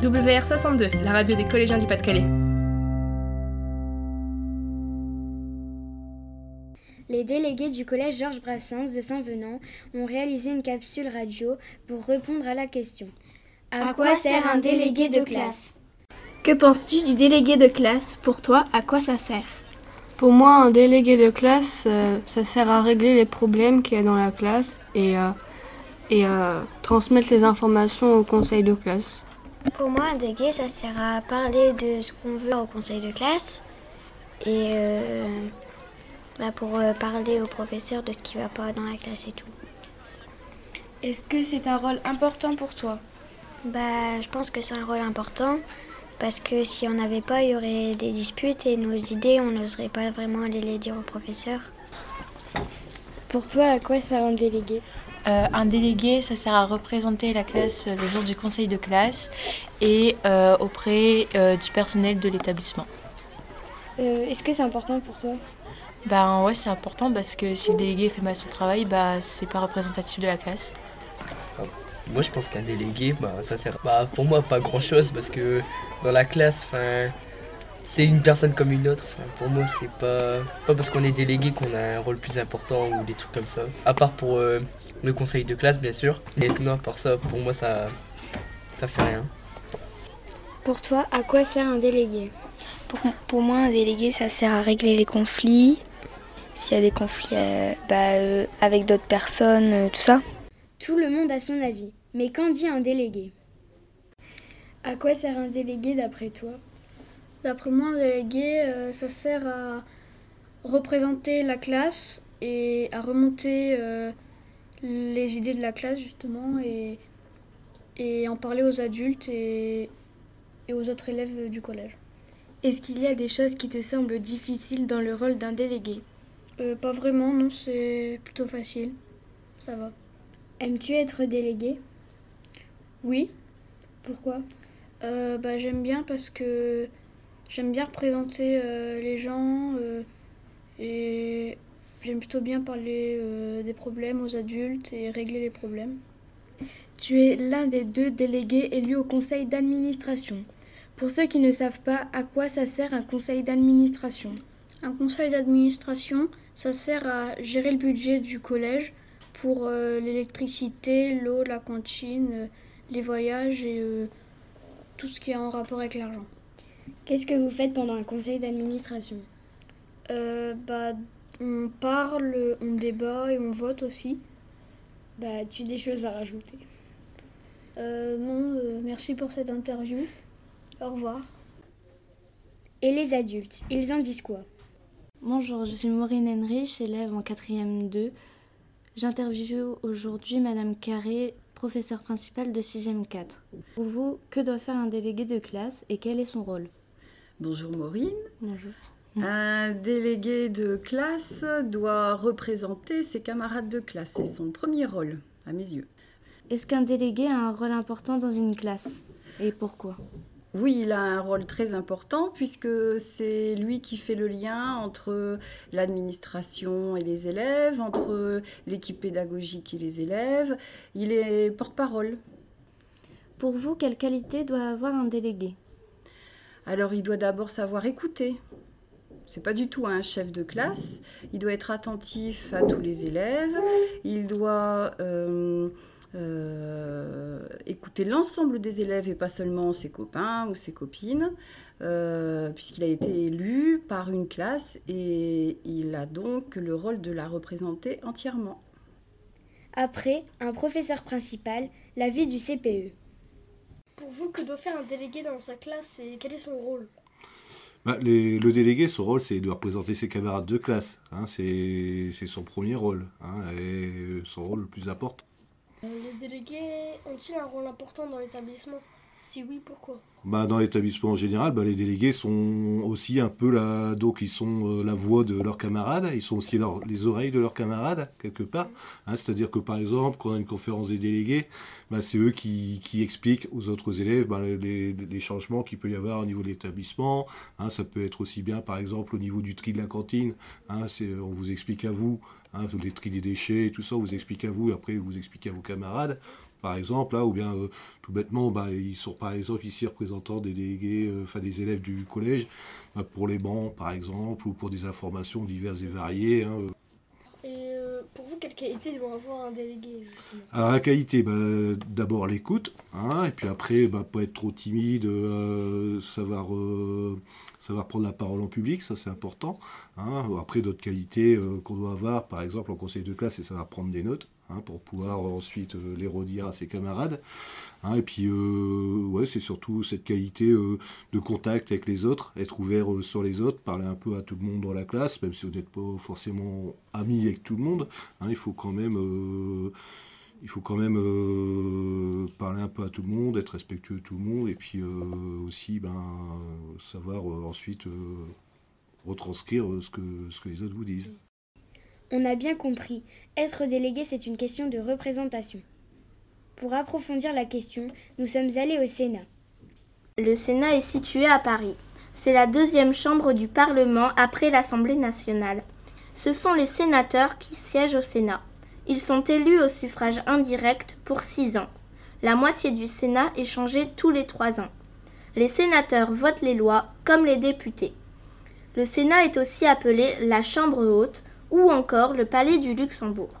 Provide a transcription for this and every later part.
WR62, la radio des collégiens du Pas-de-Calais. Les délégués du collège Georges Brassens de Saint-Venant ont réalisé une capsule radio pour répondre à la question. À, quoi sert un délégué de classe Que penses-tu du délégué de classe? Pour toi, à quoi ça sert? Pour moi, un délégué de classe, euh, ça sert à régler les problèmes qu'il y a dans la classe et, euh, et euh, transmettre les informations au conseil de classe. Pour moi, un délégué, ça sert à parler de ce qu'on veut au conseil de classe et bah, pour parler au professeur de ce qui ne va pas dans la classe et tout. Est-ce que c'est un rôle important pour toi? Bah, Je pense que c'est un rôle important parce que si on n'avait pas, il y aurait des disputes et nos idées, on n'oserait pas vraiment aller les dire au professeur. Pour toi, à quoi sert un délégué? Euh, un délégué, ça sert à représenter la classe le jour du conseil de classe et euh, auprès euh, du personnel de l'établissement. Est-ce que c'est important pour toi? Ben ouais, c'est important parce que si le délégué fait mal son travail, bah c'est pas représentatif de la classe. Moi, je pense qu'un délégué, bah, ça sert bah, pour moi pas grand chose parce que dans la classe, enfin, c'est une personne comme une autre. pour moi, c'est pas, pas parce qu'on est délégué qu'on a un rôle plus important ou des trucs comme ça. À part pour euh, le conseil de classe, bien sûr. Mais sinon, à part ça, pour moi, ça, ça fait rien. Pour toi, à quoi sert un délégué? Pour, moi, un délégué, ça sert à régler les conflits. S'il y a des conflits euh, bah, euh, avec d'autres personnes, tout ça. Tout le monde a son avis. Mais qu'en dit un délégué? À quoi sert un délégué d'après toi? D'après moi, un délégué, euh, ça sert à représenter la classe et à remonter euh, les idées de la classe justement et, et en parler aux adultes et, et aux autres élèves du collège. Est-ce qu'il y a des choses qui te semblent difficiles dans le rôle d'un délégué? Euh, Pas vraiment, non, c'est plutôt facile. Ça va. Aimes-tu être délégué? Oui. Pourquoi? Euh, bah, J'aime bien parce que j'aime bien représenter euh, les gens et j'aime plutôt bien parler des problèmes aux adultes et régler les problèmes. Tu es l'un des deux délégués élus au conseil d'administration. Pour ceux qui ne savent pas, à quoi ça sert un conseil d'administration? Un conseil d'administration, ça sert à gérer le budget du collège pour euh, l'électricité, l'eau, la cantine, euh, les voyages et euh, tout ce qui est en rapport avec l'argent. Qu'est-ce que vous faites pendant un conseil d'administration? Bah, On parle, on débat et on vote aussi. Bah, as des choses à rajouter Non, merci pour cette interview. Au revoir. Et les adultes, ils en disent quoi? Bonjour, je suis Maureen Henrich, élève en 4e 2 J'interviewe aujourd'hui Madame Carré, professeure principale de 6e 4. Pour vous, que doit faire un délégué de classe et quel est son rôle? Bonjour Maureen. Bonjour. Un délégué de classe doit représenter ses camarades de classe. C'est son premier rôle, à mes yeux. Est-ce qu'un délégué a un rôle important dans une classe? Et pourquoi? Oui, il a un rôle très important puisque c'est lui qui fait le lien entre l'administration et les élèves, entre l'équipe pédagogique et les élèves. Il est porte-parole. Pour vous, quelle qualité doit avoir un délégué? Alors, il doit d'abord savoir écouter. C'est pas du tout un chef de classe. Il doit être attentif à tous les élèves. Il doit euh, euh, écouter l'ensemble des élèves et pas seulement ses copains ou ses copines, euh, puisqu'il a été élu par une classe et il a donc le rôle de la représenter entièrement. Après, un professeur principal, l'avis du CPE. Pour vous, que doit faire un délégué dans sa classe et quel est son rôle? Bah, le délégué, son rôle, c'est de représenter ses camarades de classe. Hein, c'est son premier rôle, hein, et son rôle le plus important. Euh, les délégués ont-ils un rôle important dans l'établissement? Si oui, pourquoi? Bah, Dans l'établissement en général, bah, les délégués sont aussi un peu la, donc ils sont euh, la voix de leurs camarades, ils sont aussi les oreilles de leurs camarades, quelque part. Hein, c'est-à-dire que par exemple, quand on a une conférence des délégués, bah, c'est eux qui, qui, expliquent aux autres élèves les, les, changements qu'il peut y avoir au niveau de l'établissement. Hein, ça peut être aussi bien, par exemple, au niveau du tri de la cantine. Hein, on vous explique à vous les tri des déchets, tout ça, vous expliquez à vous, et après vous expliquez à vos camarades. Par exemple, là, ou bien tout bêtement, bah, ils sont par exemple ici représentants des délégués, enfin des élèves du collège, bah, pour les bancs par exemple, ou pour des informations diverses et variées. Hein, et pour vous, quelle qualité doit avoir un délégué Alors la qualité, bah, d'abord l'écoute, hein, et puis après, bah, pas être trop timide, savoir, savoir prendre la parole en public, ça c'est important. Hein. Après d'autres qualités qu'on doit avoir, par exemple en conseil de classe, c'est savoir prendre des notes. Hein, pour pouvoir ensuite euh, les redire à ses camarades. Hein, et puis, euh, ouais, c'est surtout cette qualité euh, de contact avec les autres, être ouvert sur les autres, parler un peu à tout le monde dans la classe, même si vous n'êtes pas forcément ami avec tout le monde. Hein, il faut quand même il faut quand même parler un peu à tout le monde, être respectueux de tout le monde, et puis aussi ben, savoir ensuite retranscrire ce que, ce que les autres vous disent. On a bien compris, être délégué, c'est une question de représentation. Pour approfondir la question, nous sommes allés au Sénat. Le Sénat est situé à Paris. C'est la deuxième chambre du Parlement après l'Assemblée nationale. Ce sont les sénateurs qui siègent au Sénat. Ils sont élus au suffrage indirect pour six ans. La moitié du Sénat est changée tous les trois ans. Les sénateurs votent les lois comme les députés. Le Sénat est aussi appelé la Chambre haute ou encore le palais du Luxembourg.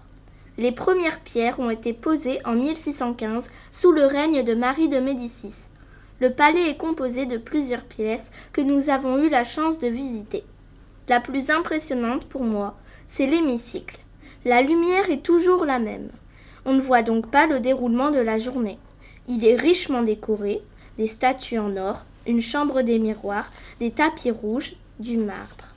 Les premières pierres ont été posées en 1615 sous le règne de Marie de Médicis. Le palais est composé de plusieurs pièces que nous avons eu la chance de visiter. La plus impressionnante pour moi, c'est l'hémicycle. La lumière est toujours la même. On ne voit donc pas le déroulement de la journée. Il est richement décoré, des statues en or, une chambre des miroirs, des tapis rouges, du marbre.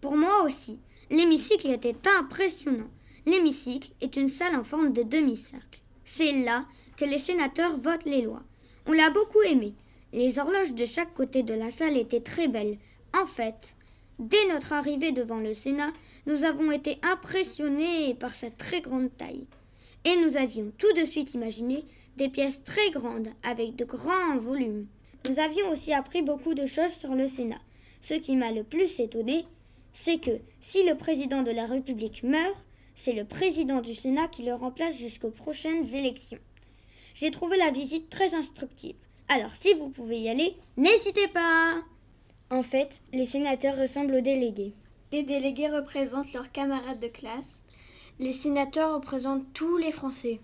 Pour moi aussi, L'hémicycle était impressionnant. L'hémicycle est une salle en forme de demi-cercle. C'est là que les sénateurs votent les lois. On l'a beaucoup aimé. Les horloges de chaque côté de la salle étaient très belles. En fait, dès notre arrivée devant le Sénat, nous avons été impressionnés par sa très grande taille. Et nous avions tout de suite imaginé des pièces très grandes avec de grands volumes. Nous avions aussi appris beaucoup de choses sur le Sénat. Ce qui m'a le plus étonné, c'est que si le président de la République meurt, c'est le président du Sénat qui le remplace jusqu'aux prochaines élections. J'ai trouvé la visite très instructive. Alors si vous pouvez y aller, n'hésitez pas. En fait, les sénateurs ressemblent aux délégués. Les délégués représentent leurs camarades de classe. Les sénateurs représentent tous les Français.